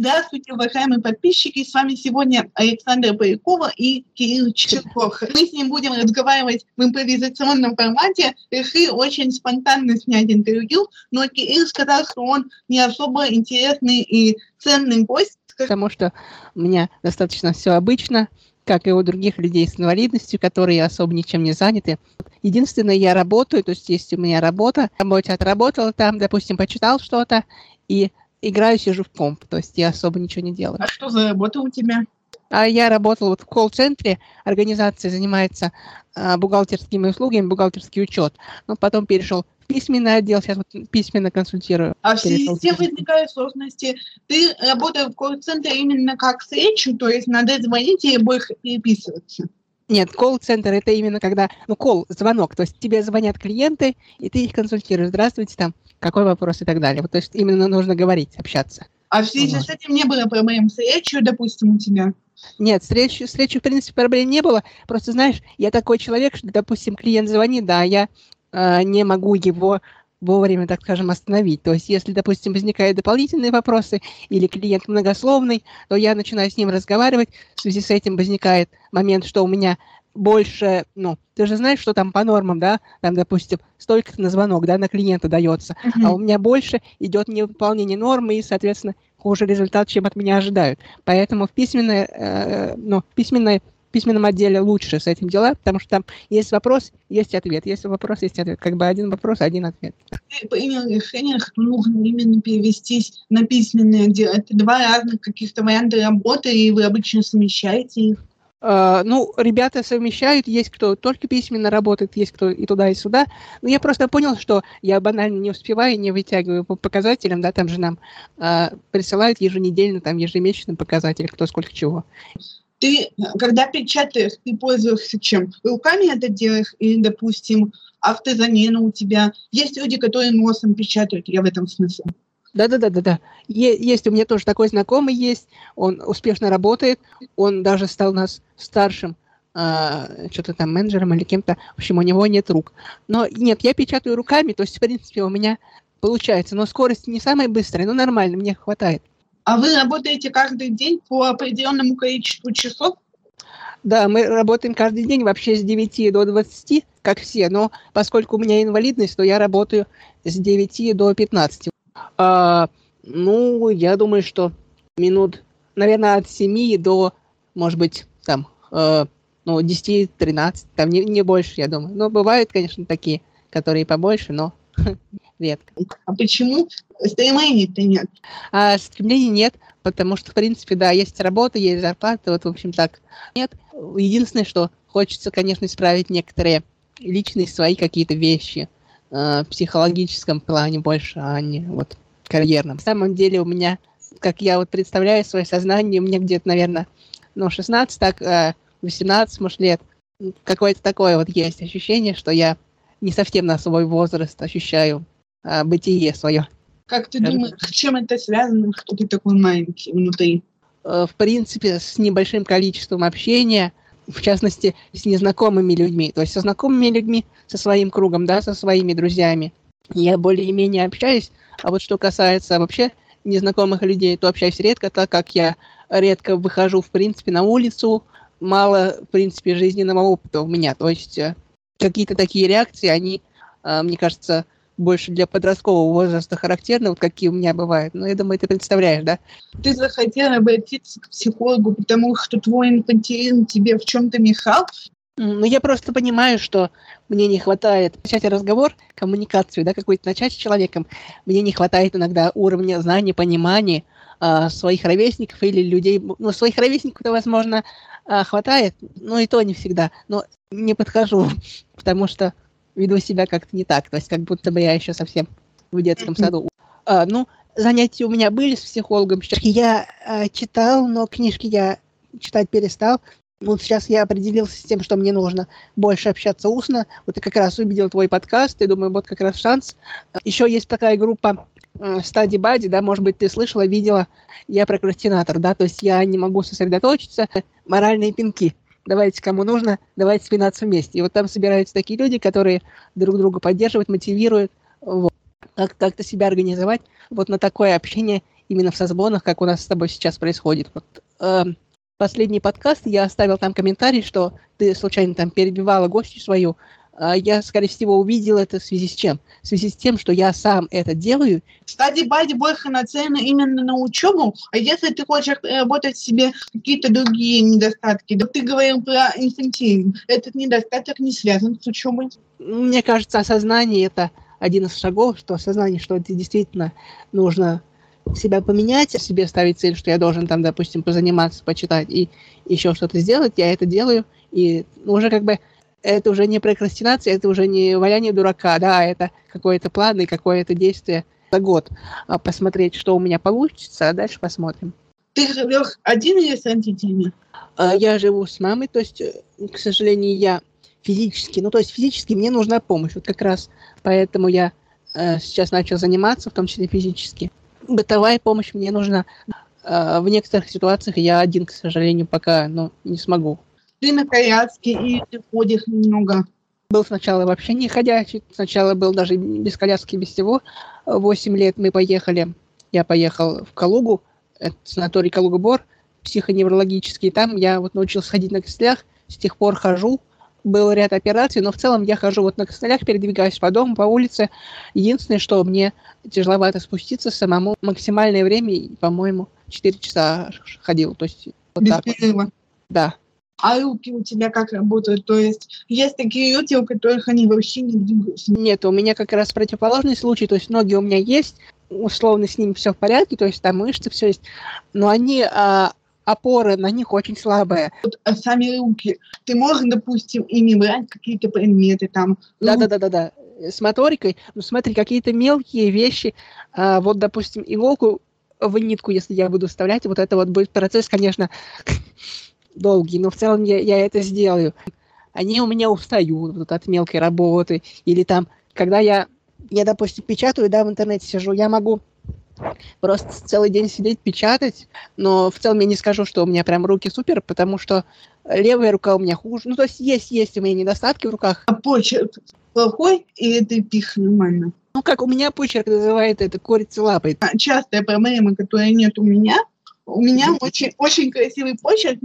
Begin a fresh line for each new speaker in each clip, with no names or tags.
Здравствуйте, уважаемые подписчики. С вами сегодня Александра Полякова и Кирилл Черков. Мы с ним будем разговаривать в импровизационном формате. Решили очень спонтанно снять интервью, но Кирилл сказал, что он не особо интересный и ценный гость.
Потому что у меня достаточно все обычно, как и у других людей с инвалидностью, которые особо ничем не заняты. Единственное, я работаю, то есть есть у меня работа, работе отработал там, допустим, почитал что-то, и играю, сижу в комп, то есть я особо ничего не делаю.
А что за работа у тебя?
А я работал вот в колл-центре, организация занимается а, бухгалтерскими услугами, бухгалтерский учет, но потом перешел в письменный отдел, сейчас вот письменно консультирую.
А в связи с тем возникают сложности. Ты работаешь в колл-центре именно как с речью, то есть надо звонить и больше переписываться?
Нет, колл-центр это именно когда, ну, колл, звонок, то есть тебе звонят клиенты, и ты их консультируешь. Здравствуйте, там, какой вопрос и так далее. Вот, то есть именно нужно говорить, общаться.
А в связи вот. с этим не было проблем с речью, допустим, у тебя?
Нет, с речью, с речью, в принципе, проблем не было. Просто, знаешь, я такой человек, что, допустим, клиент звонит, да, я э, не могу его вовремя, так скажем, остановить. То есть, если, допустим, возникают дополнительные вопросы или клиент многословный, то я начинаю с ним разговаривать. В связи с этим возникает момент, что у меня больше, ну, ты же знаешь, что там по нормам, да, там, допустим, столько на звонок, да, на клиента дается, uh-huh. а у меня больше идет невыполнение нормы и, соответственно, хуже результат, чем от меня ожидают. Поэтому в письменной, э, ну, письменной в письменном отделе лучше с этим дела, потому что там есть вопрос, есть ответ. Есть вопрос, есть ответ. Как бы один вопрос, один ответ.
Принял решение, что нужно именно перевестись на письменный отдел. Это два разных каких-то варианта работы, и вы обычно совмещаете их.
Uh, ну, ребята совмещают, есть кто только письменно работает, есть кто и туда, и сюда. Но я просто понял, что я банально не успеваю, не вытягиваю по показателям, да, там же нам uh, присылают еженедельно, там ежемесячно показатели, кто сколько чего
ты, когда печатаешь, ты пользуешься чем? Руками это делаешь или, допустим, автозамена у тебя? Есть люди, которые носом печатают, я в этом смысле.
Да-да-да-да-да. Есть у меня тоже такой знакомый есть, он успешно работает, он даже стал у нас старшим а, что-то там менеджером или кем-то. В общем, у него нет рук. Но нет, я печатаю руками, то есть, в принципе, у меня получается. Но скорость не самая быстрая, но нормально, мне хватает.
А вы работаете каждый день по определенному количеству часов?
Да, мы работаем каждый день вообще с 9 до 20, как все, но поскольку у меня инвалидность, то я работаю с 9 до 15. А, ну, я думаю, что минут, наверное, от 7 до, может быть, там, э, ну, 10-13, там не, не больше, я думаю. Но бывают, конечно, такие, которые побольше, но редко.
А почему стремлений-то нет?
А стремлений нет, потому что, в принципе, да, есть работа, есть зарплата, вот, в общем, так. Нет. Единственное, что хочется, конечно, исправить некоторые личные свои какие-то вещи э, в психологическом плане больше, а не вот карьерном. На самом деле у меня, как я вот представляю свое сознание, у меня где-то, наверное, ну, 16, так, э, 18, может, лет. Какое-то такое вот есть ощущение, что я не совсем на свой возраст ощущаю а, бытие свое.
Как ты думаешь, с чем это связано, что ты такой маленький внутри?
Э, в принципе, с небольшим количеством общения, в частности, с незнакомыми людьми. То есть со знакомыми людьми, со своим кругом, да, со своими друзьями. Я более-менее общаюсь, а вот что касается вообще незнакомых людей, то общаюсь редко, так как я редко выхожу, в принципе, на улицу, мало, в принципе, жизненного опыта у меня. То есть э, какие-то такие реакции, они, э, мне кажется, больше для подросткового возраста характерны, вот какие у меня бывают. Ну, я думаю, ты представляешь, да?
Ты захотела обратиться к психологу, потому что твой инфантилизм тебе в чем-то мешал?
Ну, я просто понимаю, что мне не хватает начать разговор, коммуникацию, да, какой-то начать с человеком. Мне не хватает иногда уровня знаний, понимания э, своих ровесников или людей. Ну, своих ровесников-то, возможно, э, хватает, но и то не всегда. Но не подхожу, потому что веду себя как-то не так. То есть как будто бы я еще совсем в детском саду. А, ну, занятия у меня были с психологом. Я а, читал, но книжки я читать перестал. Вот сейчас я определился с тем, что мне нужно больше общаться устно. Вот я как раз увидел твой подкаст, и думаю, вот как раз шанс. Еще есть такая группа Study Buddy, да, может быть, ты слышала, видела, я прокрастинатор, да, то есть я не могу сосредоточиться, моральные пинки давайте кому нужно, давайте спинаться вместе. И вот там собираются такие люди, которые друг друга поддерживают, мотивируют, вот, как- как-то себя организовать. Вот на такое общение именно в созвонах, как у нас с тобой сейчас происходит. Вот, э, последний подкаст я оставил там комментарий, что ты случайно там перебивала гостью свою, я, скорее всего, увидел это в связи с чем? В связи с тем, что я сам это делаю.
Кстати, Бади больше нацелена именно на учебу, а если ты хочешь работать в себе какие-то другие недостатки, да ты говорил про инфантилизм, этот недостаток не связан с учебой.
Мне кажется, осознание это один из шагов, что осознание, что это действительно нужно себя поменять, себе ставить цель, что я должен там, допустим, позаниматься, почитать и еще что-то сделать, я это делаю, и уже как бы это уже не прокрастинация, это уже не валяние дурака, да, это какой-то план и какое-то действие за год. А посмотреть, что у меня получится, а дальше посмотрим.
Ты живешь один или с родителями?
А, я живу с мамой, то есть, к сожалению, я физически, ну, то есть физически мне нужна помощь, вот как раз поэтому я э, сейчас начал заниматься, в том числе физически. Бытовая помощь мне нужна. Э, в некоторых ситуациях я один, к сожалению, пока ну, не смогу
ты на коляске и ты ходишь немного.
Был сначала вообще не ходячий, сначала был даже без коляски, без всего. Восемь лет мы поехали, я поехал в Калугу, это санаторий Калуга-Бор, психоневрологический. Там я вот научился ходить на костылях, с тех пор хожу. Был ряд операций, но в целом я хожу вот на костылях, передвигаюсь по дому, по улице. Единственное, что мне тяжеловато спуститься самому. Максимальное время, по-моему, 4 часа ходил. То есть вот
Без так. перерыва.
Да
а руки у тебя как работают? То есть есть такие люди, у которых они вообще не двигаются?
Нет, у меня как раз противоположный случай, то есть ноги у меня есть, условно с ними все в порядке, то есть там мышцы, все есть, но они а, опоры на них очень слабые.
Вот, а сами руки, ты можешь, допустим, ими брать какие-то предметы там?
Да-да-да-да-да. С моторикой, ну смотри, какие-то мелкие вещи, а, вот, допустим, иголку в нитку, если я буду вставлять, вот это вот будет процесс, конечно, долгий, но в целом я, я это сделаю. Они у меня устают вот, от мелкой работы. Или там, когда я, я, допустим, печатаю, да, в интернете сижу, я могу просто целый день сидеть, печатать, но в целом я не скажу, что у меня прям руки супер, потому что левая рука у меня хуже. Ну, то есть есть, есть у меня недостатки в руках.
А почерк плохой или ты пишешь нормально?
Ну, как у меня почерк называет это курица лапой.
Частая проблема, которая нет у меня, у меня очень, очень красивый почерк.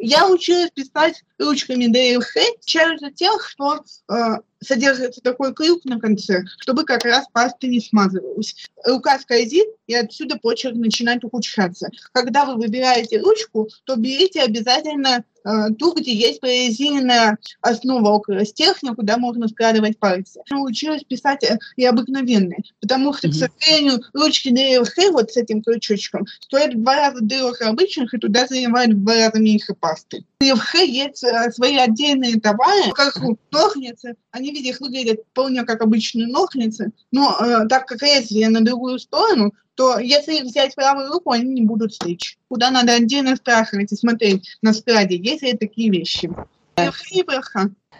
Я училась писать ручками DLH через тех, что а, содержится такой крюк на конце, чтобы как раз паста не смазывалась. Рука скользит, и отсюда почерк начинает ухудшаться. Когда вы выбираете ручку, то берите обязательно э, ту, где есть прорезиненная основа около стержня, куда можно складывать пальцы. Научилась писать э, и обыкновенные, потому что, mm-hmm. к сожалению, ручки DLH вот с этим крючочком стоят в два раза дороже обычных, и туда занимают в два раза меньше пасты. DLH есть э, свои отдельные товары, как ножницы, они, видишь, выглядят вполне как обычные ножницы, но э, так как лезвие на другую сторону, то если их взять правую руку, они не будут стычь. Куда надо отдельно спрашивать и смотреть на складе, есть ли такие вещи.
DLH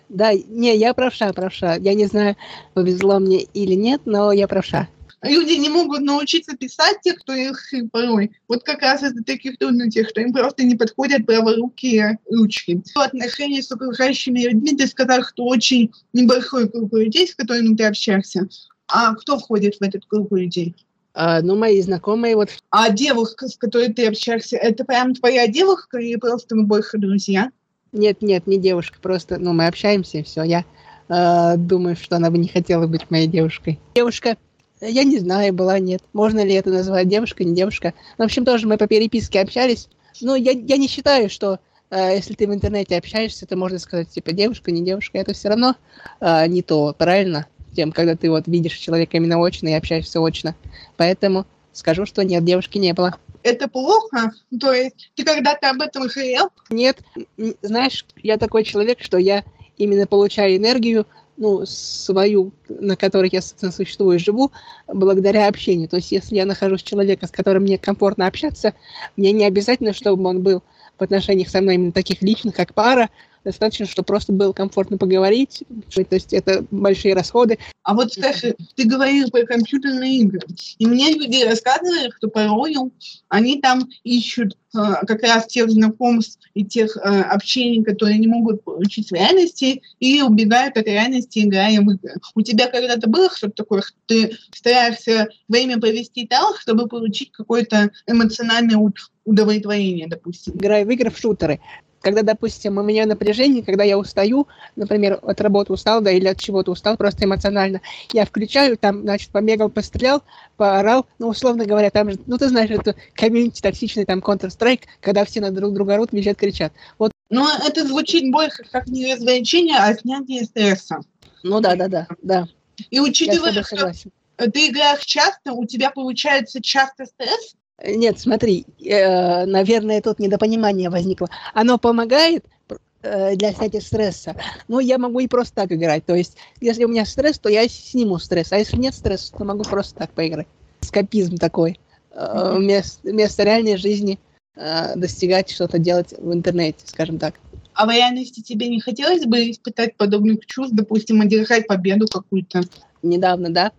Да, не, я правша, правша. Я не знаю, повезло мне или нет, но я правша
люди не могут научиться писать те, кто их порой. Вот как раз из-за таких трудностей, что им просто не подходят праворукие ручки. В отношении с окружающими людьми ты сказал, что очень небольшой круг людей, с которыми ты общаешься. А кто входит в этот круг людей?
А, ну, мои знакомые вот.
А девушка, с которой ты общаешься, это прям твоя девушка или просто мы больше друзья?
Нет, нет, не девушка, просто, ну, мы общаемся и все. Я э, думаю, что она бы не хотела быть моей девушкой. Девушка я не знаю, была, нет. Можно ли это назвать девушка, не девушка. В общем, тоже мы по переписке общались. Но я, я не считаю, что э, если ты в интернете общаешься, то можно сказать, типа, девушка, не девушка. Это все равно э, не то, правильно? Тем, когда ты вот видишь человека именно очно и общаешься очно. Поэтому скажу, что нет, девушки не было.
Это плохо? То есть ты когда-то об этом говорил?
Нет. Знаешь, я такой человек, что я именно получаю энергию ну, свою, на которой я, собственно, существую и живу, благодаря общению. То есть, если я нахожусь человека, с которым мне комфортно общаться, мне не обязательно, чтобы он был в отношениях со мной именно таких личных, как пара, достаточно, чтобы просто было комфортно поговорить. То есть это большие расходы.
А вот скажи, ты говорил про компьютерные игры. И мне люди рассказывали, что порою они там ищут э, как раз тех знакомств и тех э, общений, которые не могут получить в реальности, и убегают от реальности, играя в игры. У тебя когда-то было что-то такое, что ты стараешься время провести так, чтобы получить какое-то эмоциональное удовлетворение, допустим?
Играю в игры в шутеры когда, допустим, у меня напряжение, когда я устаю, например, от работы устал, да, или от чего-то устал просто эмоционально, я включаю, там, значит, побегал, пострелял, поорал, ну, условно говоря, там же, ну, ты знаешь, это комьюнити токсичный, там, Counter-Strike, когда все на друг друга орут, визжат, кричат. Вот.
Но это звучит больше как не развлечение, а снятие стресса.
Ну, да, да, да, да.
И учитывая, что ты играешь часто, у тебя получается часто стресс,
нет, смотри, э, наверное, тут недопонимание возникло. Оно помогает э, для снятия стресса, но я могу и просто так играть. То есть, если у меня стресс, то я сниму стресс, а если нет стресса, то могу просто так поиграть. Скопизм такой. Э, вместо, вместо реальной жизни э, достигать что-то делать в интернете, скажем так.
А в реальности тебе не хотелось бы испытать подобных чувств, допустим, одержать победу какую-то?
Недавно, да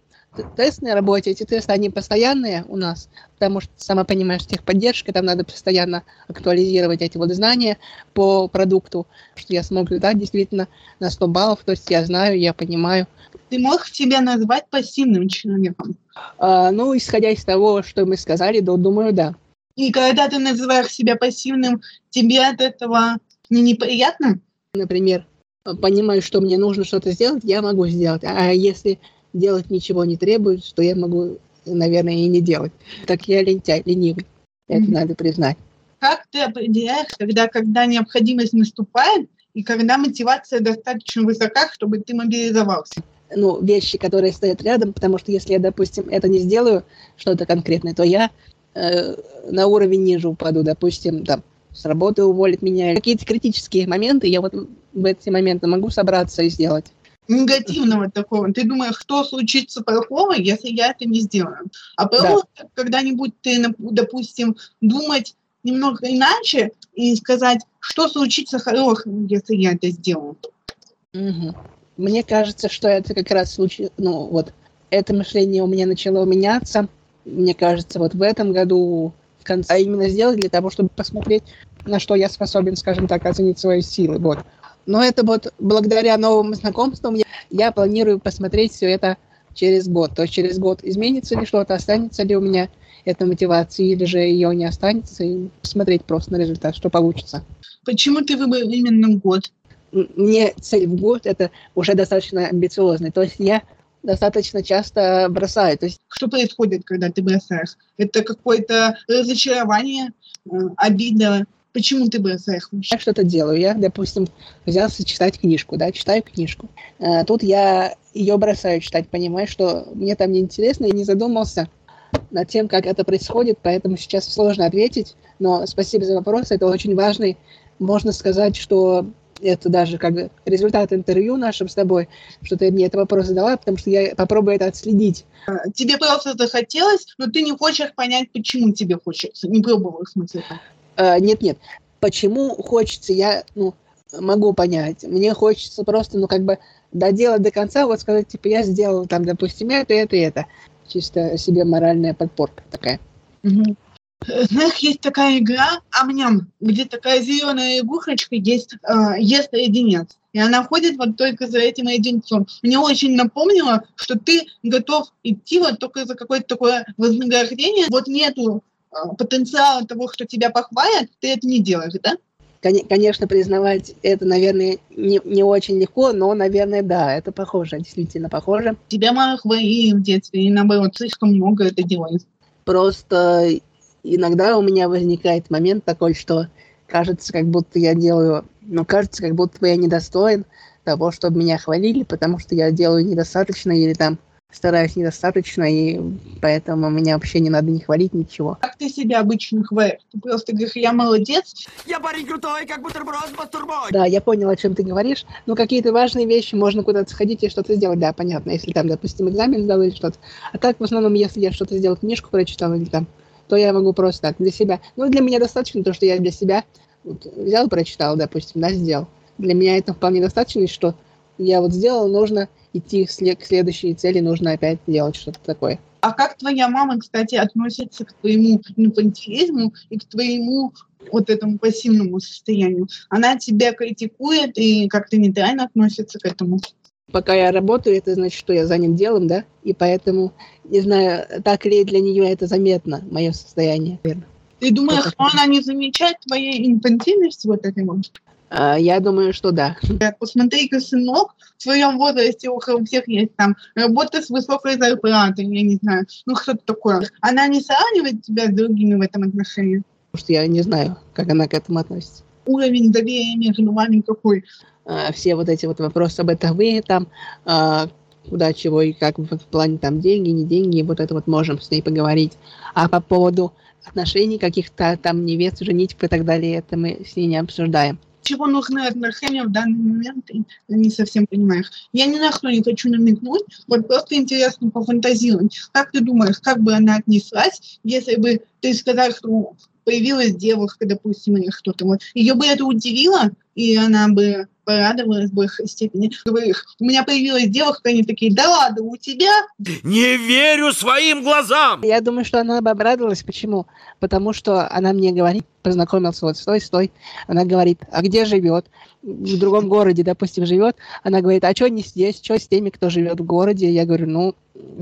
тестной работе, эти тесты, они постоянные у нас, потому что, сама понимаешь, техподдержка, там надо постоянно актуализировать эти вот знания по продукту, что я смогу дать действительно на 100 баллов, то есть я знаю, я понимаю.
Ты можешь себя назвать пассивным человеком?
А, ну, исходя из того, что мы сказали, то думаю, да.
И когда ты называешь себя пассивным, тебе от этого не неприятно?
Например, понимаю, что мне нужно что-то сделать, я могу сделать. А если делать ничего не требует, что я могу, наверное, и не делать. Так я лентяй, ленивый. Это mm-hmm. надо признать.
Как ты определяешь, когда, когда необходимость наступает, и когда мотивация достаточно высока, чтобы ты мобилизовался?
Ну, вещи, которые стоят рядом, потому что если я, допустим, это не сделаю, что-то конкретное, то я э, на уровень ниже упаду, допустим, там, с работы уволят меня. Какие-то критические моменты, я вот в эти моменты могу собраться и сделать
негативного такого. Ты думаешь, что случится плохого, если я это не сделаю. А просто да. когда-нибудь ты, допустим, думать немного иначе и сказать, что случится хорошего, если я это сделаю.
Угу. Мне кажется, что это как раз случай, ну вот, это мышление у меня начало меняться. Мне кажется, вот в этом году в конце, а именно сделать для того, чтобы посмотреть, на что я способен, скажем так, оценить свои силы. Вот. Но это вот благодаря новым знакомствам я, я планирую посмотреть все это через год. То есть через год изменится ли что-то, останется ли у меня эта мотивация, или же ее не останется, и посмотреть просто на результат, что получится.
Почему ты выбрал именно год?
Мне цель в год это уже достаточно амбициозный. То есть я достаточно часто бросаю. То есть...
Что происходит, когда ты бросаешь? Это какое-то разочарование, э, обида, Почему ты бросаешь
Я что-то делаю. Я, допустим, взялся читать книжку, да, читаю книжку. А, тут я ее бросаю читать, понимаю, что мне там неинтересно, и не задумался над тем, как это происходит, поэтому сейчас сложно ответить. Но спасибо за вопрос, это очень важный. Можно сказать, что это даже как результат интервью нашим с тобой, что ты мне этот вопрос задала, потому что я попробую это отследить.
А, тебе просто захотелось, но ты не хочешь понять, почему тебе хочется. Не пробовал в смысле.
Э, нет-нет, почему хочется, я, ну, могу понять. Мне хочется просто, ну, как бы доделать до конца, вот сказать, типа, я сделал там, допустим, это, это, это. Чисто себе моральная подпорка такая.
Угу. Знаешь, есть такая игра Амням, где такая зеленая игрушечка есть, э, ест единец. И она ходит вот только за этим единцом. Мне очень напомнило, что ты готов идти вот только за какое-то такое вознаграждение. Вот нету потенциала того, что тебя похвалят, ты это не делаешь, да?
Конечно, признавать это, наверное, не, не очень легко, но, наверное, да, это похоже, действительно похоже.
Тебя мало хвалили в детстве, и наоборот, слишком много это делают.
Просто иногда у меня возникает момент такой, что кажется, как будто я делаю, ну, кажется, как будто я недостоин того, чтобы меня хвалили, потому что я делаю недостаточно или там стараюсь недостаточно, и поэтому меня вообще не надо не хвалить ничего.
Как ты себя обычно хвалишь? Ты просто говоришь, я молодец?
Я парень крутой, как бутерброд с бастурбой. Да, я понял, о чем ты говоришь. Ну, какие-то важные вещи, можно куда-то сходить и что-то сделать, да, понятно. Если там, допустим, экзамен сдал или что-то. А так, в основном, если я что-то сделал, книжку прочитал или там, то я могу просто так, для себя. Ну, для меня достаточно то, что я для себя вот, взял, прочитал, допустим, да, сделал. для меня это вполне достаточно, что я вот сделал, нужно идти к следующей цели, нужно опять делать что-то такое.
А как твоя мама, кстати, относится к твоему инфантилизму и к твоему вот этому пассивному состоянию? Она тебя критикует и как-то нейтрально относится к этому?
Пока я работаю, это значит, что я занят делом, да? И поэтому, не знаю, так ли для нее это заметно, мое состояние,
верно. Ты думаешь, что она не замечает твоей инфантильности вот этой вот?
А, я думаю, что да.
Посмотри-ка, сынок, в своем возрасте у всех есть там работа с высокой зарплатой, я не знаю, ну что-то такое. Она не сравнивает тебя с другими в этом отношении?
Потому что я не знаю, как она к этому относится.
Уровень доверия между вами какой?
А, все вот эти вот вопросы об этом вы там, а, куда, чего и как в плане там деньги, не деньги, вот это вот можем с ней поговорить. А по поводу отношений каких-то там невест, женитьб и так далее, это мы с ней не обсуждаем
чего нужны отношения в данный момент, ты не совсем понимаешь. Я ни на что не хочу намекнуть, вот просто интересно пофантазировать. Как ты думаешь, как бы она отнеслась, если бы ты сказал, что появилась девушка, допустим, или что-то вот. Ее бы это удивило, и она бы порадовалась в большей степени. Говоришь, у меня появилась девушка, они такие, да ладно, у тебя?
Не верю своим глазам!
Я думаю, что она бы обрадовалась. Почему? Потому что она мне говорит, познакомился вот стой, стой. Она говорит, а где живет? В другом городе, допустим, живет. Она говорит, а что не здесь? Что с теми, кто живет в городе? Я говорю, ну,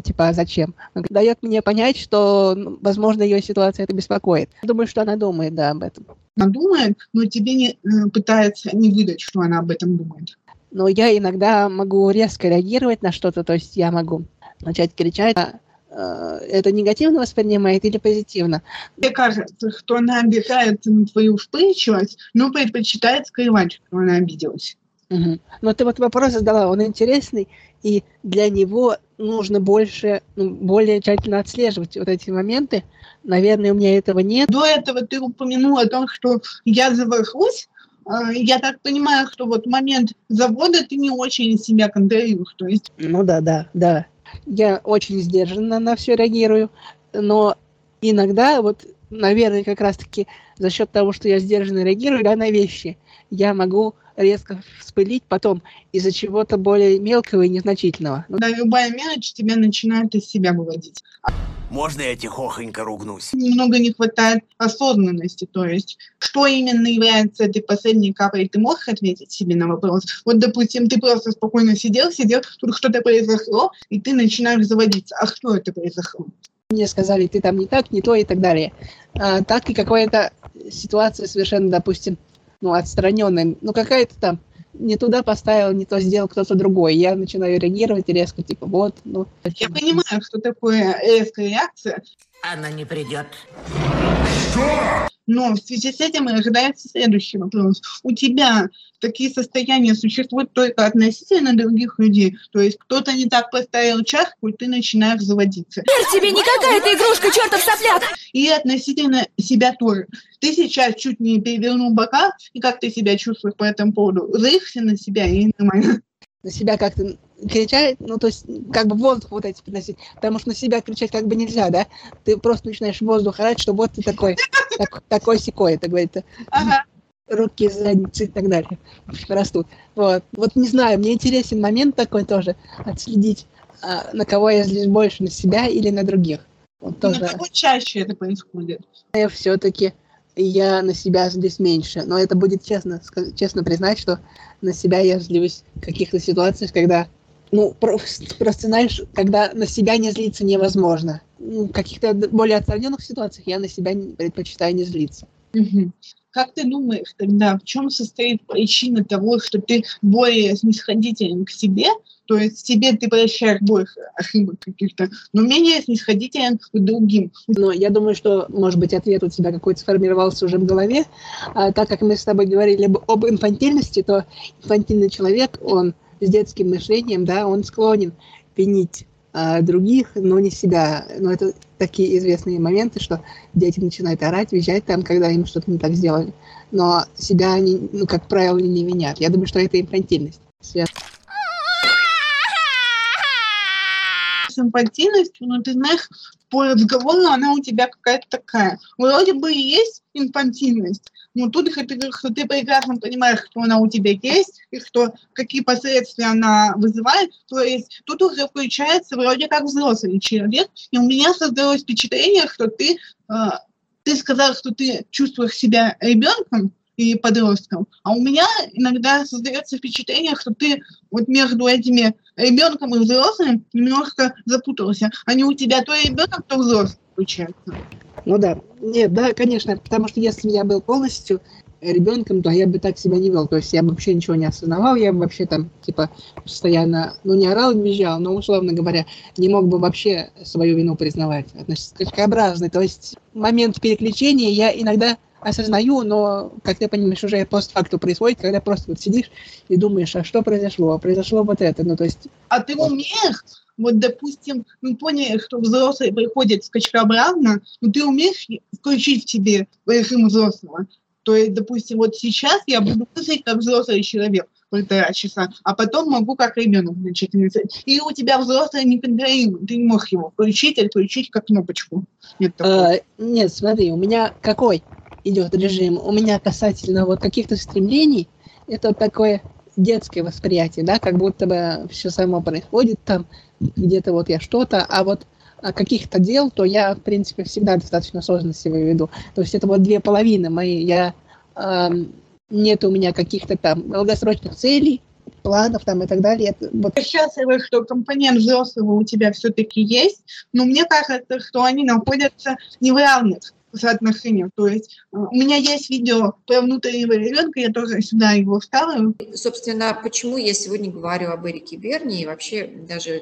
типа, а зачем? Она дает мне понять, что, ну, возможно, ее ситуация это беспокоит. Думаю, что она думает, да, об этом.
Она думает, но тебе не э, пытается не выдать, что она об этом думает.
Но я иногда могу резко реагировать на что-то, то есть я могу начать кричать, а, э, это негативно воспринимает или позитивно?
Мне кажется, что она обижается на твою вспыльчивость, но предпочитает скрывать, что она обиделась.
Угу. Но ты вот вопрос задала, он интересный, и для него нужно больше, ну, более тщательно отслеживать вот эти моменты. Наверное, у меня этого нет.
До этого ты упомянул о том, что я завожусь. А, я так понимаю, что вот момент завода ты не очень себя контролируешь. То есть...
Ну да, да, да. Я очень сдержанно на все реагирую, но иногда вот, наверное, как раз-таки за счет того, что я сдержанно реагирую да, на вещи, я могу резко вспылить потом из-за чего-то более мелкого и незначительного.
Ну, да, любая мелочь тебя начинает из себя выводить.
Можно я тихохонько ругнусь?
Немного не хватает осознанности, то есть что именно является этой последней каплей, ты можешь ответить себе на вопрос? Вот, допустим, ты просто спокойно сидел, сидел, тут что-то произошло, и ты начинаешь заводиться. А что это произошло?
Мне сказали, ты там не так, не то и так далее. А, так и какая-то ситуация совершенно, допустим, ну, отстраненная, ну, какая-то там не туда поставил, не то сделал кто-то другой. Я начинаю реагировать резко, типа, вот, ну.
Я понимаю, что такое резкая реакция.
Она не придет.
Что? Но в связи с этим ожидается следующий вопрос. У тебя такие состояния существуют только относительно других людей. То есть кто-то не так поставил чашку, и ты начинаешь заводиться.
Теперь тебе не какая-то игрушка, чертов сопляк!
И относительно себя тоже. Ты сейчас чуть не перевернул бока, и как ты себя чувствуешь по этому поводу? Злишься на себя и нормально?
На себя как-то кричать, ну, то есть, как бы воздух вот эти приносить, потому что на себя кричать как бы нельзя, да? Ты просто начинаешь воздух орать, что вот ты такой, так, такой секой, это говорит, ага. руки, задницы и так далее растут. Вот. вот не знаю, мне интересен момент такой тоже, отследить, а, на кого я злюсь больше, на себя или на других.
Вот тоже. Кого чаще это происходит?
Я все-таки я на себя злюсь меньше. Но это будет честно, честно признать, что на себя я злюсь в каких-то ситуациях, когда ну, просто, просто знаешь, когда на себя не злиться невозможно. Ну, в каких-то более отстраненных ситуациях я на себя предпочитаю не злиться.
Угу. Как ты думаешь тогда, в чем состоит причина того, что ты более снисходителен к себе, то есть тебе ты прощаешь больше ошибок каких-то, но менее снисходителен к другим?
Но я думаю, что, может быть, ответ у тебя какой-то сформировался уже в голове. А, так как мы с тобой говорили об, об инфантильности, то инфантильный человек, он с детским мышлением, да, он склонен винить а, других, но не себя. Но это такие известные моменты, что дети начинают орать, визжать там, когда им что-то не так сделали. Но себя они, ну, как правило, не винят. Я думаю, что это инфантильность. С
инфантильностью, но ты знаешь, по разговору она у тебя какая-то такая. Вроде бы и есть инфантильность, но тут ты ты прекрасно понимаешь, что она у тебя есть, и что какие последствия она вызывает. То есть тут уже включается вроде как взрослый человек, и у меня создалось впечатление, что ты, э, ты сказал, что ты чувствуешь себя ребенком, и подростком. А у меня иногда создается впечатление, что ты вот между этими ребенком и взрослым немножко запутался. А не у тебя то ребенок, то взрослый получается.
Ну да. Нет, да, конечно, потому что если я был полностью ребенком, то я бы так себя не вел. То есть я бы вообще ничего не осознавал, я бы вообще там, типа, постоянно, ну, не орал, не визжал, но, условно говоря, не мог бы вообще свою вину признавать. Значит, скачкообразный. То есть момент переключения я иногда осознаю, но, как ты понимаешь, уже постфакту происходит, когда просто вот сидишь и думаешь, а что произошло? Произошло вот это, ну то есть...
А ты умеешь, вот, допустим, мы поняли, что взрослый приходит скачкообразно, но ты умеешь включить в себе режим взрослого? То есть, допустим, вот сейчас я буду мыслить как взрослый человек полтора часа, а потом могу как ребенок начать мыслить. И у тебя взрослый не контролирует, ты не можешь его включить или включить как кнопочку.
Нет, а, нет, смотри, у меня какой? Идет режим. У меня касательно вот каких-то стремлений, это такое детское восприятие, да, как будто бы все само происходит там, где-то вот я что-то, а вот а каких-то дел, то я, в принципе, всегда достаточно осознанно себя веду. То есть это вот две половины мои. Я, э, нет у меня каких-то там долгосрочных целей, планов там и так далее. Это,
вот. Счастлива, что компонент взрослого у тебя все-таки есть, но мне кажется, что они находятся не в равных соотношениях. То есть э, у меня есть видео про внутреннего ребенка, я тоже сюда его вставлю.
Собственно, почему я сегодня говорю об Эрике Берни и вообще даже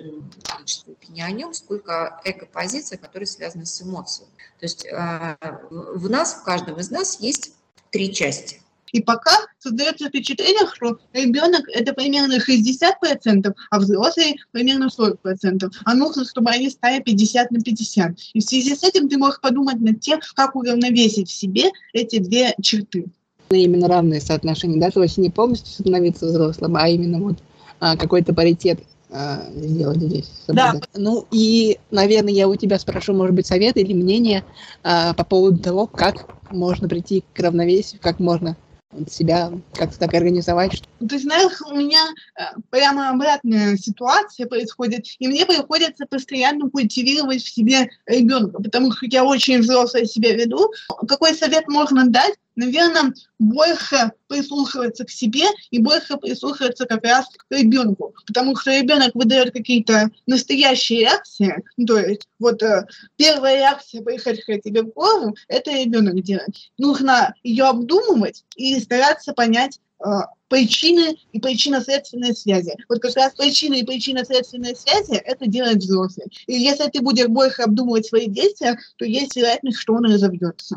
не о нем, сколько эко-позиция, которая связана с эмоцией. То есть э, в нас, в каждом из нас есть три части.
И пока создается впечатление, что ребенок это примерно 60%, а взрослый примерно 40%. А нужно, чтобы они стали 50 на 50. И в связи с этим ты можешь подумать над тем, как уравновесить в себе эти две черты.
Именно равные соотношения, да, то есть не полностью становиться взрослым, а именно вот а, какой-то паритет а, сделать здесь.
Да.
Ну и, наверное, я у тебя спрошу, может быть, совет или мнение а, по поводу того, как можно прийти к равновесию, как можно себя как-то так организовать?
Ты знаешь, у меня э, прямо обратная ситуация происходит, и мне приходится постоянно культивировать в себе ребенка, потому что я очень взрослая себя веду. Какой совет можно дать? Наверное, больше прислушиваться к себе и больше прислушиваться как раз к ребенку. Потому что ребенок выдает какие-то настоящие реакции. Ну, то есть вот э, первая реакция, приходящая тебе в голову, это ребенок делает. Нужно ее обдумывать и стараться понять, причины и причинно-следственные связи. Вот как раз причины и причинно-следственные связи это делает взрослый. И если ты будешь больше обдумывать свои действия, то есть вероятность, что он разовьется.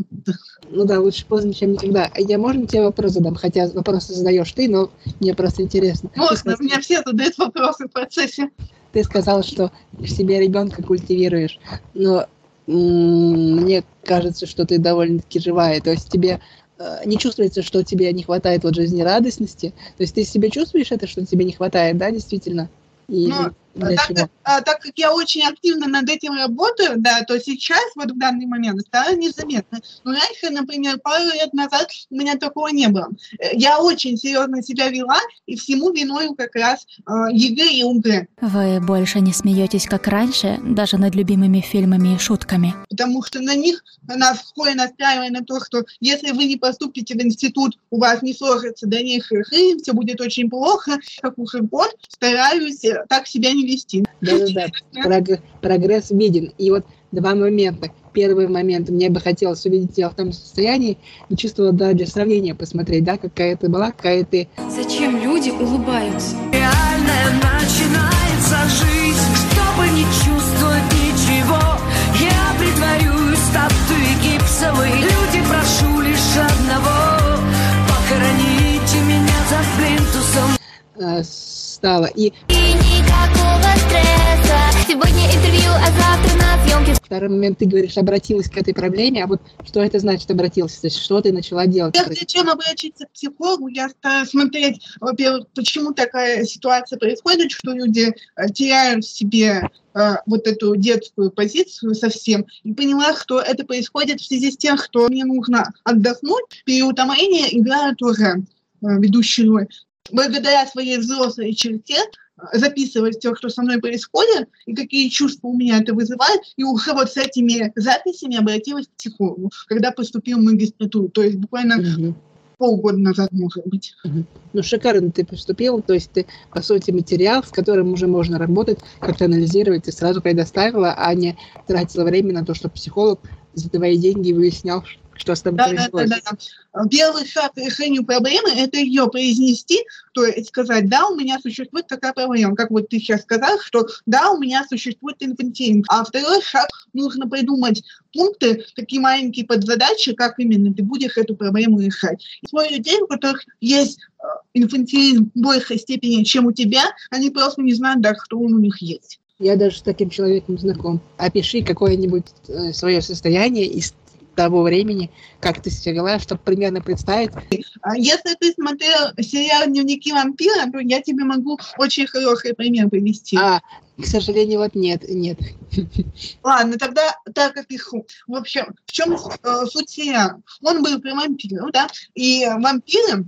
Ну да, лучше поздно, чем никогда. Я можно тебе вопрос задам? Хотя вопросы задаешь ты, но мне просто интересно.
Можно, у меня все задают вопросы в процессе.
Ты сказал, что в себе ребенка культивируешь, но мне кажется, что ты довольно-таки живая. То есть тебе Э, не чувствуется, что тебе не хватает вот жизнерадостности. То есть ты себе чувствуешь это, что тебе не хватает, да, действительно?
И ну, для так? А, так как я очень активно над этим работаю, да, то сейчас, вот в данный момент, стало незаметно. Но раньше, например, пару лет назад у меня такого не было. Э, я очень серьезно себя вела, и всему виною как раз э, ЕГЭ и ОГЭ.
Вы больше не смеетесь, как раньше, даже над любимыми фильмами и шутками?
Потому что на них нас в школе настраивали на то, что если вы не поступите в институт, у вас не сложится дальнейшая жизнь, все будет очень плохо. Как уже год стараюсь э, так себя не вести.
Да-да-да, прогресс виден. И вот два момента. Первый момент, мне бы хотелось увидеть тебя в том состоянии и чувствовала, да, для сравнения посмотреть, да, какая ты была, какая ты...
Зачем люди улыбаются?
Реальная начинается жизнь, чтобы не чувствовать ничего. Я притворюсь статуей гипсовой. Люди, прошу лишь одного, похороните меня за плинтусом.
А, стало. И...
И никакого стресса Сегодня интервью, а завтра на съемке.
Второй момент, ты говоришь, обратилась к этой проблеме, а вот что это значит обратилась? То есть что ты начала делать?
Прежде чем обратиться к психологу, я стараюсь смотреть, во-первых, почему такая ситуация происходит, что люди э, теряют в себе э, вот эту детскую позицию совсем, и поняла, что это происходит в связи с тем, что мне нужно отдохнуть, переутомление играет тоже э, ведущую роль. Благодаря своей взрослой черте записывать все, что со мной происходит, и какие чувства у меня это вызывает, и уже вот с этими записями обратилась к психологу, когда поступил в магистратуру, то есть буквально угу. полгода назад, может быть.
Угу. Ну, шикарно ты поступил, то есть ты, по сути, материал, с которым уже можно работать, как-то анализировать, ты сразу предоставила, а не тратила время на то, что психолог за твои деньги выяснял, что с тобой да, происходит. Да, да,
да. Первый шаг к решению проблемы – это ее произнести, то есть сказать, да, у меня существует такая проблема, как вот ты сейчас сказал, что да, у меня существует инфантилизм. А второй шаг – нужно придумать пункты, такие маленькие подзадачи, как именно ты будешь эту проблему решать. И свой людей, у которых есть э, инфантилизм в большей степени, чем у тебя, они просто не знают, да, что он у них есть.
Я даже с таким человеком знаком. Опиши какое-нибудь э, свое состояние из того времени, как ты себя вела, чтобы примерно представить.
А если ты смотрел сериал «Дневники вампира», то я тебе могу очень хороший пример привести.
А, к сожалению, вот нет, нет.
Ладно, тогда так опишу. В общем, в чем э, суть сериала? Он был про вампиров, да, и вампиры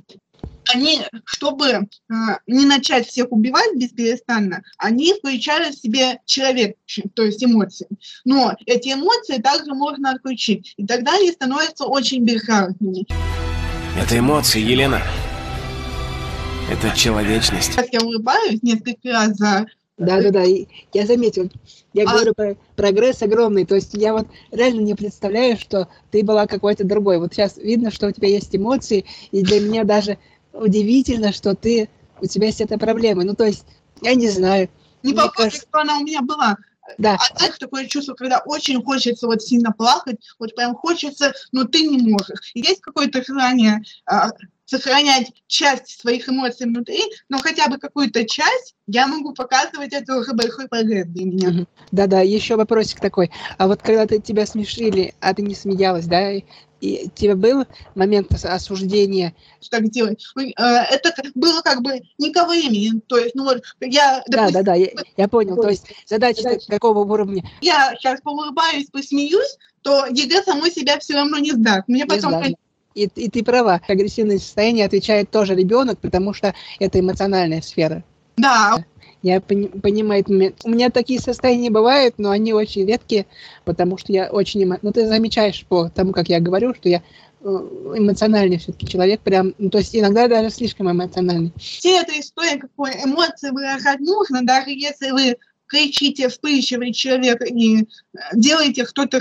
они, чтобы э, не начать всех убивать бесперестанно, они включают в себе человек, то есть эмоции. Но эти эмоции также можно отключить, и тогда они становятся очень безжалостными.
Это эмоции, Елена. Это человечность.
Сейчас я улыбаюсь несколько раз за
да-да-да, я заметил. Я а... говорю про прогресс огромный. То есть я вот реально не представляю, что ты была какой-то другой. Вот сейчас видно, что у тебя есть эмоции, и для меня даже удивительно, что ты, у тебя есть эта проблема. Ну, то есть, я не знаю.
Не похоже, кажется... что она у меня была. Да. А знаешь, такое чувство, когда очень хочется вот сильно плакать, вот прям хочется, но ты не можешь. Есть какое-то желание а, сохранять часть своих эмоций внутри, но хотя бы какую-то часть я могу показывать, это уже большой прогресс для меня.
Да-да, еще вопросик такой. А вот когда ты тебя смешили, а ты не смеялась, да, и тебе был момент осуждения?
Что так делать? Э, это было как бы не ко времени. То есть, ну вот, я...
Да, да, да, я, я понял. То есть задача, задача какого уровня?
Я сейчас поулыбаюсь, посмеюсь, то ЕГЭ самой себя все равно не сдаст. Мне не потом... Сдаст.
И, и ты права, агрессивное состояние отвечает тоже ребенок, потому что это эмоциональная сфера.
Да.
Я пони, понимаю, у меня такие состояния бывают, но они очень редкие, потому что я очень... Ну, ты замечаешь по тому, как я говорю, что я э, эмоциональный все-таки человек, прям, ну, то есть иногда даже слишком эмоциональный.
Все эта история, какой эмоции выражать нужно, даже если вы кричите, вспыльчивый человек и делаете кто-то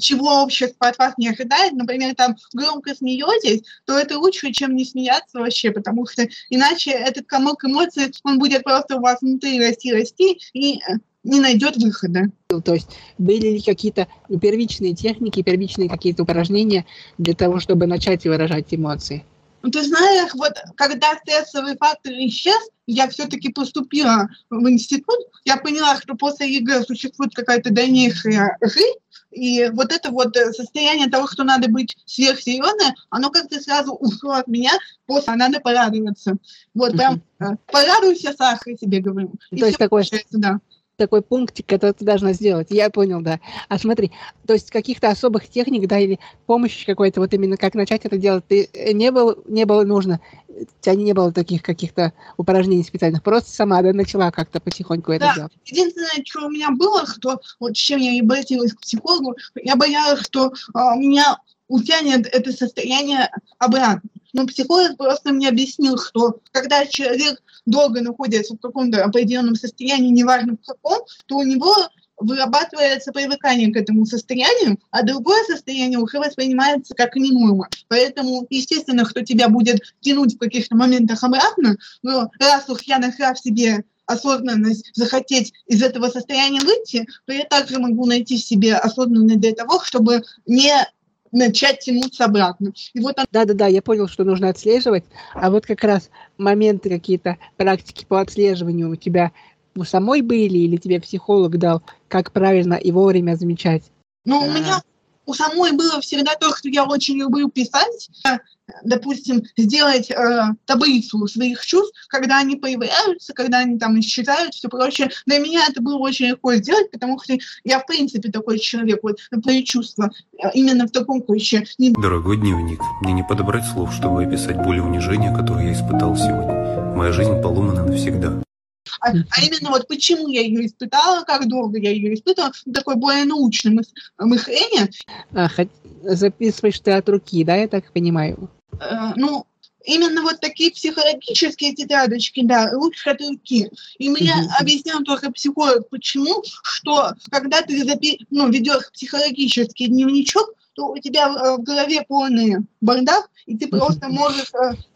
чего общество от вас не ожидает, например, там громко смеетесь, то это лучше, чем не смеяться вообще, потому что иначе этот комок эмоций, он будет просто у вас внутри расти, расти и э, не найдет выхода.
То есть были ли какие-то первичные техники, первичные какие-то упражнения для того, чтобы начать выражать эмоции?
Ну, ты знаешь, вот когда стрессовый фактор исчез, я все-таки поступила в институт, я поняла, что после ЕГЭ существует какая-то дальнейшая жизнь, и вот это вот э, состояние того, что надо быть сверхсерьезной, оно как-то сразу ушло от меня, после надо порадоваться. Вот прям э, порадуйся, Саха, я тебе говорю.
То есть такое, да такой пунктик, который ты должна сделать. Я понял, да. А смотри, то есть каких-то особых техник, да, или помощи какой-то, вот именно как начать это делать, ты э, не был, не было нужно, у тебя не было таких каких-то упражнений специальных, просто сама, да, начала как-то потихоньку это
да.
делать.
Единственное, что у меня было, что вот чем я и обратилась к психологу, я боялась, что а, меня утянет это состояние обратно. Но психолог просто мне объяснил, что когда человек долго находится в каком-то определенном состоянии, неважно в каком, то у него вырабатывается привыкание к этому состоянию, а другое состояние уже воспринимается как не норма. Поэтому, естественно, кто тебя будет тянуть в каких-то моментах обратно, но раз уж я нашла в себе осознанность захотеть из этого состояния выйти, то я также могу найти в себе осознанность для того, чтобы не начать тянуться обратно.
И вот он... Да-да-да, я понял, что нужно отслеживать, а вот как раз моменты какие-то, практики по отслеживанию у тебя у самой были или тебе психолог дал, как правильно и вовремя замечать?
Ну, у
А.
меня у самой было всегда то, что я очень люблю писать, э, допустим, сделать э, таблицу своих чувств, когда они появляются, когда они там исчезают, все прочее. Для меня это было очень легко сделать, потому что я, в принципе, такой человек, вот, свои чувства э, именно в таком ключе.
Дорогой дневник, мне не подобрать слов, чтобы описать боль и унижение, которое я испытал сегодня. Моя жизнь поломана навсегда.
А, а именно вот почему я ее испытала, как долго я ее испытывала, такое более научное мыс- мышление.
А, записываешь ты от руки, да, я так понимаю?
Э, ну, именно вот такие психологические тетрадочки, да, лучше от руки. И мне
Мгм.
объяснял только психолог, почему, что когда ты запи- ну, ведешь психологический дневничок, то у тебя э, в голове полный бардак, и ты просто можешь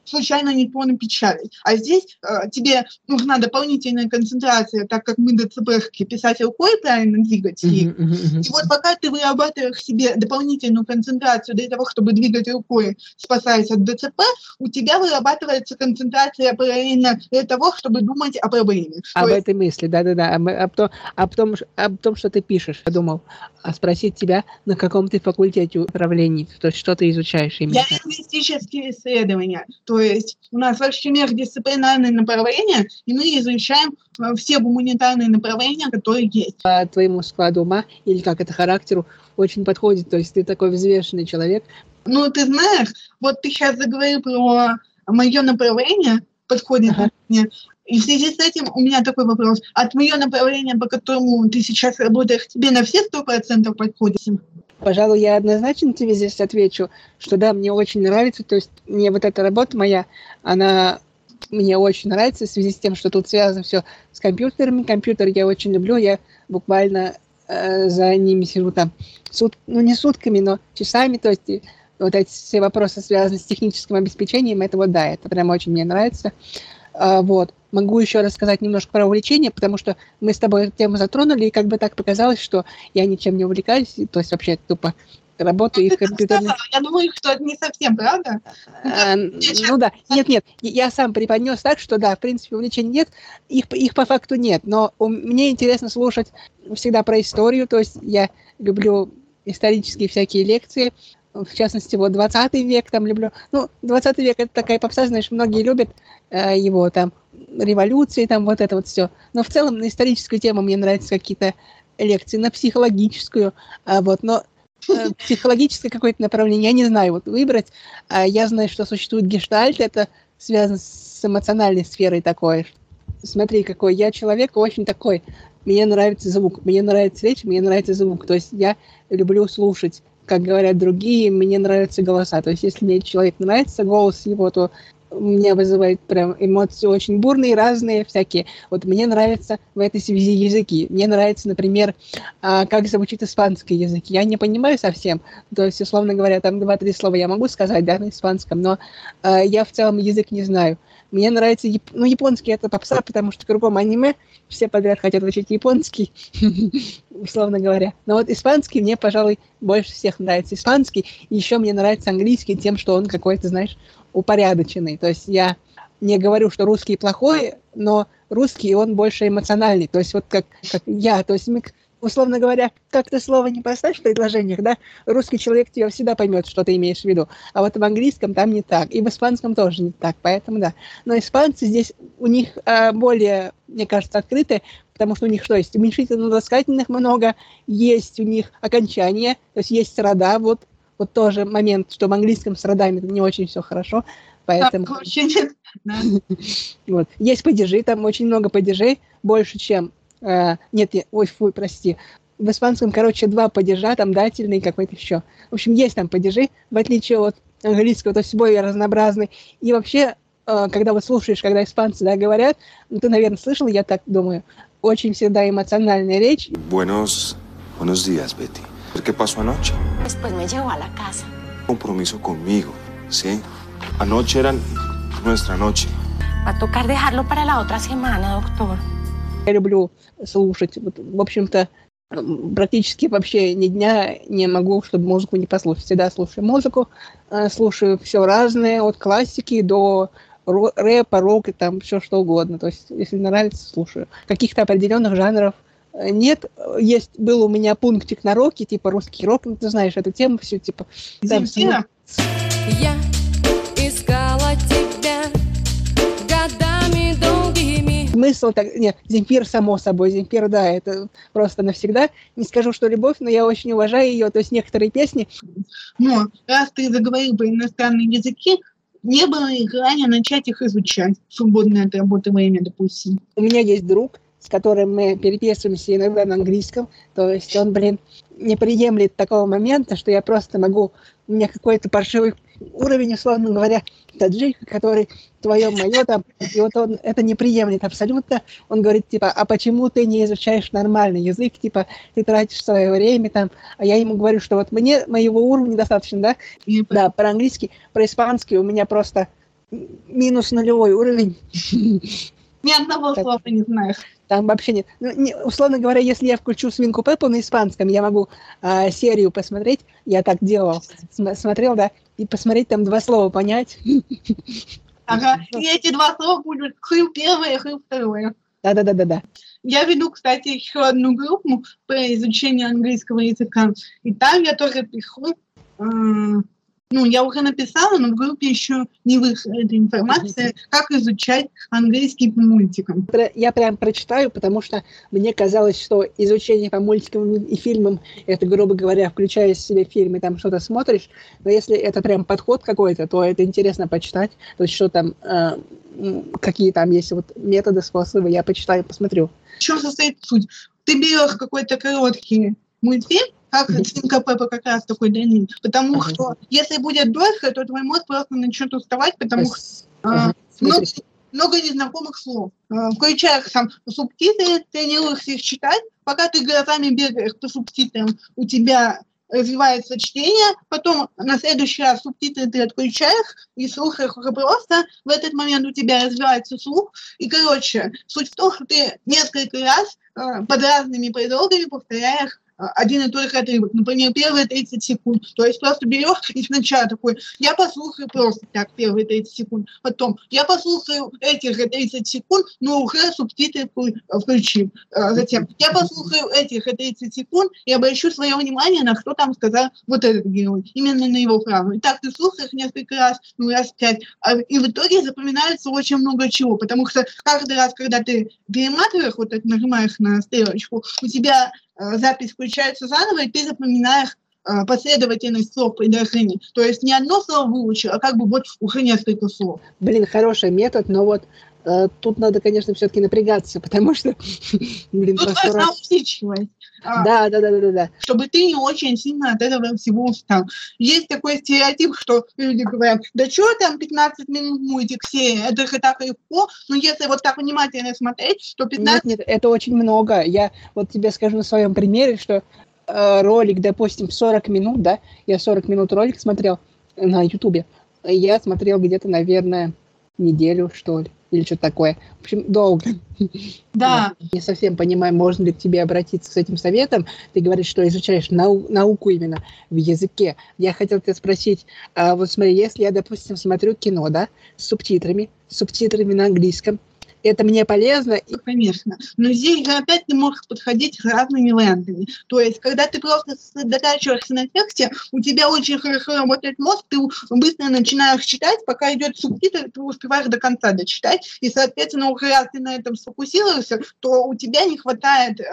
случайно ничего напечатать. А здесь э, тебе нужна дополнительная концентрация, так как мы ДЦПшки писать рукой правильно двигать. И и вот пока ты вырабатываешь себе дополнительную концентрацию для того, чтобы двигать рукой, спасаясь от ДЦП, у тебя вырабатывается концентрация параллельно для того, чтобы думать о проблеме.
Об
есть
этой мысли, да-да-да, об, об том, об, том, об том, что ты пишешь, я думал, а спросить тебя, на каком ты факультете управлений, то есть что ты изучаешь именно.
я лингвистические исследования, то есть у нас вообще междисциплинарные направления, и мы изучаем э, все гуманитарные направления, которые есть.
По твоему складу ума или как это характеру очень подходит, то есть ты такой взвешенный человек.
Ну, ты знаешь, вот ты сейчас заговорил про мое направление, подходит
Ага.
мне. И в связи с этим у меня такой вопрос. От мое направление, по которому ты сейчас работаешь, тебе на все сто процентов подходит?
Пожалуй, я однозначно тебе здесь отвечу, что да, мне очень нравится, то есть мне вот эта работа моя, она мне очень нравится в связи с тем, что тут связано все с компьютерами. Компьютер я очень люблю, я буквально э, за ними сижу там, сут, ну не сутками, но часами, то есть вот эти все вопросы, связанные с техническим обеспечением, это вот да, это прям очень мне нравится. Вот. Могу еще рассказать немножко про увлечение, потому что мы с тобой эту тему затронули, и как бы так показалось, что я ничем не увлекаюсь, то есть вообще тупо работаю и в компьютерных...
Я думаю, что это не совсем правда.
А, ну да, нет, нет, я сам преподнес так, что да, в принципе, увлечений нет, их, их по факту нет, но мне интересно слушать всегда про историю, то есть я люблю исторические всякие лекции, в частности, вот 20 век там люблю. Ну, 20 век это такая попса, знаешь, многие любят э, его там, революции, там вот это вот все. Но в целом на историческую тему мне нравятся какие-то лекции, на психологическую, а, вот, но э, психологическое какое-то направление, я не знаю, вот выбрать. А я знаю, что существует гештальт, это связано с эмоциональной сферой такой. Смотри, какой я человек очень такой. Мне нравится звук, мне нравится речь, мне нравится звук. То есть я люблю слушать, как говорят другие, мне нравятся голоса. То есть если мне человек нравится, голос его, то меня вызывает прям эмоции очень бурные, разные, всякие. Вот мне нравятся в этой связи языки. Мне нравится, например, а, как звучит испанский язык. Я не понимаю совсем. То есть, условно говоря, там два-три слова я могу сказать, да, на испанском, но а, я в целом язык не знаю. Мне нравится, яп- ну, японский это попса, потому что кругом аниме, все подряд хотят учить японский, условно говоря. Но вот испанский мне, пожалуй, больше всех нравится испанский. Еще мне нравится английский тем, что он какой-то, знаешь, упорядоченный. То есть я не говорю, что русский плохой, но русский, он больше эмоциональный. То есть вот как, как я. То есть условно говоря, как ты слово не поставишь в предложениях, да, русский человек тебя всегда поймет, что ты имеешь в виду. А вот в английском там не так. И в испанском тоже не так. Поэтому да. Но испанцы здесь, у них а, более, мне кажется, открыты, потому что у них что есть? Уменьшительно-ласкательных много, есть у них окончания, то есть есть рода, вот, вот тоже момент, что в английском с родами не очень все хорошо, поэтому...
Нет. Да.
Вот. Есть падежи, там очень много падежей, больше, чем... э, нет, я- ой, фу, прости. В испанском, короче, два падежа, там дательный какой-то еще. В общем, есть там падежи, в отличие от английского, то есть более разнообразный. И вообще, э, когда вот слушаешь, когда испанцы да, говорят, ну, ты, наверное, слышал, я так думаю, очень всегда эмоциональная речь.
Buenos, buenos días, Betty. ¿Qué pasó anoche?
Después me llevó a la casa.
Compromiso conmigo, ¿sí? Anoche era nuestra noche.
Va a tocar dejarlo para la otra semana, doctor.
Я люблю слушать. Вот, в общем-то, практически вообще ни дня не могу, чтобы музыку не послушать. Всегда слушаю музыку, э, слушаю все разное, от классики до рэпа, рок и там все что угодно. То есть, если нравится, слушаю. Каких-то определенных жанров нет. Есть, был у меня пунктик на роке, типа русский рок, ну, ты знаешь эту тему всю, типа... там
Земфира?
Я искала тебя годами долгими.
Смысл так... Нет, Земфир, само собой, Земфир, да, это просто навсегда. Не скажу, что любовь, но я очень уважаю ее. То есть некоторые песни...
Но раз ты заговорил про иностранные языки, не было желания начать их изучать в свободное от работы время, допустим?
У меня есть друг, с которым мы переписываемся иногда на английском. То есть он, блин, не приемлет такого момента, что я просто могу... У меня какой-то паршивый уровень, условно говоря, таджика, который твое мое там, и вот он это не приемлет абсолютно. Он говорит, типа, а почему ты не изучаешь нормальный язык, типа, ты тратишь свое время там, а я ему говорю, что вот мне моего уровня достаточно, да? Да, про английский, про испанский у меня просто минус нулевой уровень.
Ни одного слова не знаешь.
Там вообще нет. Ну, не, условно говоря, если я включу свинку Пеппу на испанском, я могу а, серию посмотреть. Я так делал. См- смотрел, да, и посмотреть там два слова понять.
Ага. И эти два слова будут хыл первое, хыл второе.
Да-да-да-да-да.
Я веду, кстати, еще одну группу по изучению английского языка. И там я тоже пишу. э, ну, я уже написала, но в группе еще не вышла эта информация, как изучать английский по мультикам.
Я прям прочитаю, потому что мне казалось, что изучение по мультикам и фильмам, это, грубо говоря, включая в себя фильмы, там что-то смотришь, но если это прям подход какой-то, то это интересно почитать, то есть что там, э, какие там есть вот методы, способы, я почитаю, посмотрю.
В чем состоит суть? Ты берешь какой-то короткий мультфильм, как свинка Пеппа как раз такой длинный, потому что если будет дольше, то твой мозг просто начнет уставать, потому что а, много, много незнакомых слов. А, Включаешь там субтитры, тренируешься их читать, пока ты глазами бегаешь по субтитрам, у тебя развивается чтение, потом на следующий раз субтитры ты отключаешь и слушаешь уже просто, в этот момент у тебя развивается слух, и, короче, суть в том, что ты несколько раз э, под разными предлогами повторяешь один и же отрывок. Например, первые 30 секунд. То есть просто берешь и сначала такой, я послушаю просто так первые 30 секунд. Потом, я послушаю эти же 30 секунд, но уже субтитры вклю- включил. Э, Затем, я послушаю этих же 30 секунд и обращу свое внимание, на что там сказал вот этот герой. Именно на его фразу. И так ты слушаешь несколько раз, ну раз пять, а, и в итоге запоминается очень много чего. Потому что каждый раз, когда ты перематываешь, вот так нажимаешь на стрелочку, у тебя запись включается заново, и ты запоминаешь э, последовательность слов предложений. То есть не одно слово выучил, а как бы вот уже несколько слов.
Блин, хороший метод, но вот э, тут надо, конечно, все-таки напрягаться, потому что, блин,
Тут важна
раз-
усидчивость. А,
Да, да, да, да, да,
чтобы ты не очень сильно от этого всего устал. Есть такой стереотип, что люди говорят, да что там 15 минут мультик серия, это же так легко, но если вот так внимательно смотреть, то 15
Нет, нет, это очень много. Я вот тебе скажу на своем примере, что э, ролик, допустим, 40 минут, да, я 40 минут ролик смотрел на Ютубе. Я смотрел где-то, наверное, неделю, что ли, или что-то такое. В общем, долго.
Да.
Не совсем понимаю, можно ли к тебе обратиться с этим советом. Ты говоришь, что изучаешь нау- науку именно в языке. Я хотел тебя спросить, а вот смотри, если я, допустим, смотрю кино, да, с субтитрами, с субтитрами на английском, это мне полезно, и
Конечно. Но здесь же опять ты можешь подходить разными вариантами. То есть, когда ты просто сосредотачиваешься на тексте, у тебя очень хорошо работает мозг, ты быстро начинаешь читать, пока идет субтитр, ты успеваешь до конца дочитать, и, соответственно, уже раз ты на этом сфокусировался, то у тебя не хватает э,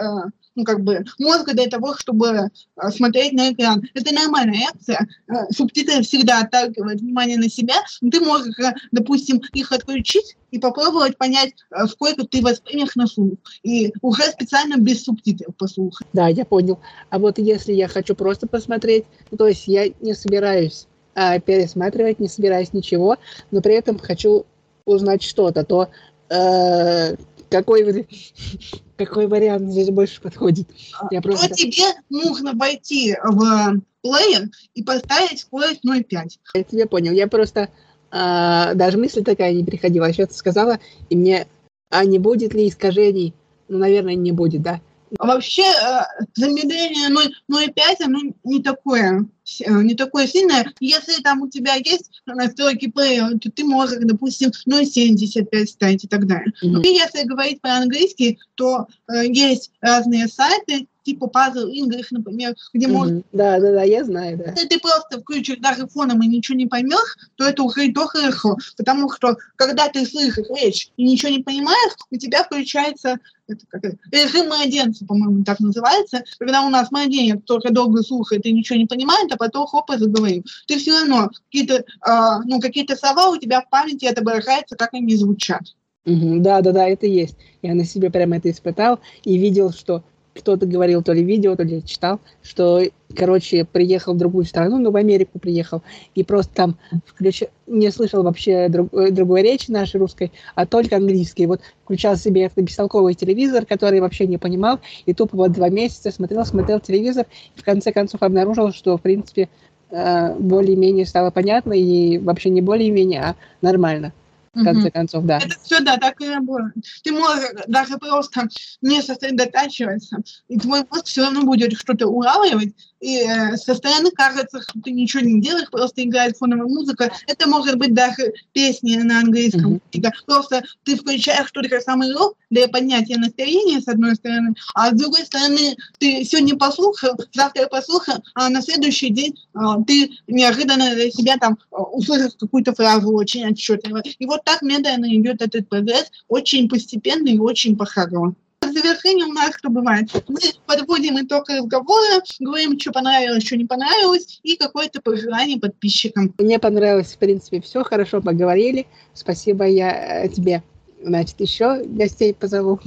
ну, как бы, мозга для того, чтобы э, смотреть на экран. Это нормальная реакция. Э, Субтитры всегда отталкивают внимание на себя. Ты можешь, э, допустим, их отключить и попробовать понять, сколько ты воспримешь на слух. И уже специально без субтитров послушать.
Да, я понял. А вот если я хочу просто посмотреть, ну, то есть я не собираюсь а, пересматривать, не собираюсь ничего, но при этом хочу узнать что-то, то э, какой, какой вариант здесь больше подходит? Я
То
просто...
тебе нужно войти в плеер и поставить скорость 0,5.
Я тебя понял. Я просто а, даже мысль такая не приходила. Сейчас ты сказала, и мне, а не будет ли искажений? Ну, наверное, не будет, да.
А Вообще э, замедление 0,5, оно не такое, э, не такое сильное. Если там у тебя есть настройки плеера, то ты можешь, допустим, 0,75 ставить и так далее.
Мгм.
И если говорить по-английски, то э, есть разные сайты, типа Puzzle English, например, где можно
Мгм. Да, да, да, я знаю, да.
если ты просто включишь даже фоном и ничего не поймешь, то это уже и то хорошо. Потому что, когда ты слышишь речь и ничего не понимаешь, у тебя включается это как режим младенца, по-моему, так называется. Когда у нас младенец только долго слушает и ничего не понимает, а потом хоп и заговорил. Ты все равно какие-то, а, ну, какие-то слова у тебя в памяти отображаются, как они звучат.
Да, да, да, это есть. Я на себе прямо это испытал и видел, что кто-то говорил, то ли видео, то ли читал, что, короче, приехал в другую страну, ну, в Америку приехал, и просто там включ... не слышал вообще друг- э, другой речи нашей русской, а только английский. Вот включал себе бестолковый телевизор, который вообще не понимал, и тупо вот два месяца смотрел, смотрел телевизор, и в конце концов обнаружил, что, в принципе, э, более-менее стало понятно, и вообще не более-менее, а нормально. В конце
Мгм.
концов, да.
Это все, да, так и работает. Ты можешь даже просто не сосредотачиваться, и твой мозг все равно будет что-то улавливать, и э, со стороны кажется, что ты ничего не делаешь, просто играет фоновая музыка. Это может быть даже песни на английском. Типа, Просто ты включаешь только самый рок для поднятия настроения, с одной стороны, а с другой стороны, ты сегодня послушал, завтра послушал, а на следующий день а, ты неожиданно для себя там а, услышишь какую-то фразу очень отчетливо. И вот так медленно идет этот прогресс, очень постепенно и очень пошагово. В завершение у нас что бывает? Мы подводим итог разговора, говорим, что понравилось, что не понравилось, и какое-то пожелание подписчикам.
Мне понравилось, в принципе, все, хорошо поговорили. Спасибо я э, тебе. Значит, еще гостей позову.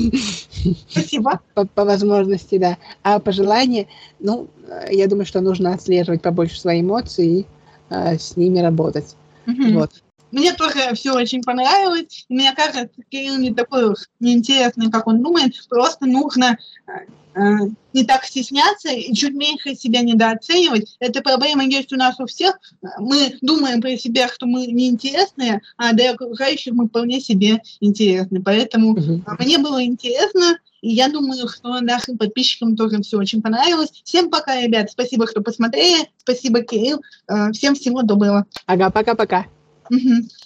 Спасибо.
По, по возможности, да. А пожелания, ну, э, я думаю, что нужно отслеживать побольше свои эмоции и э, с ними работать.
Мгм.
Вот.
Мне тоже все очень понравилось. Мне кажется, Кирилл не такой уж неинтересный, как он думает. Просто нужно э, э, не так стесняться и чуть меньше себя недооценивать. Эта проблема есть у нас у всех. Мы думаем про себя, что мы неинтересные, а для окружающих мы вполне себе интересны. Поэтому а, мне было интересно, и я думаю, что нашим подписчикам тоже все очень понравилось. Всем пока, ребят. Спасибо, что посмотрели. Спасибо, Кирилл. Э, Всем всего доброго.
Ага, пока-пока.
Mm-hmm.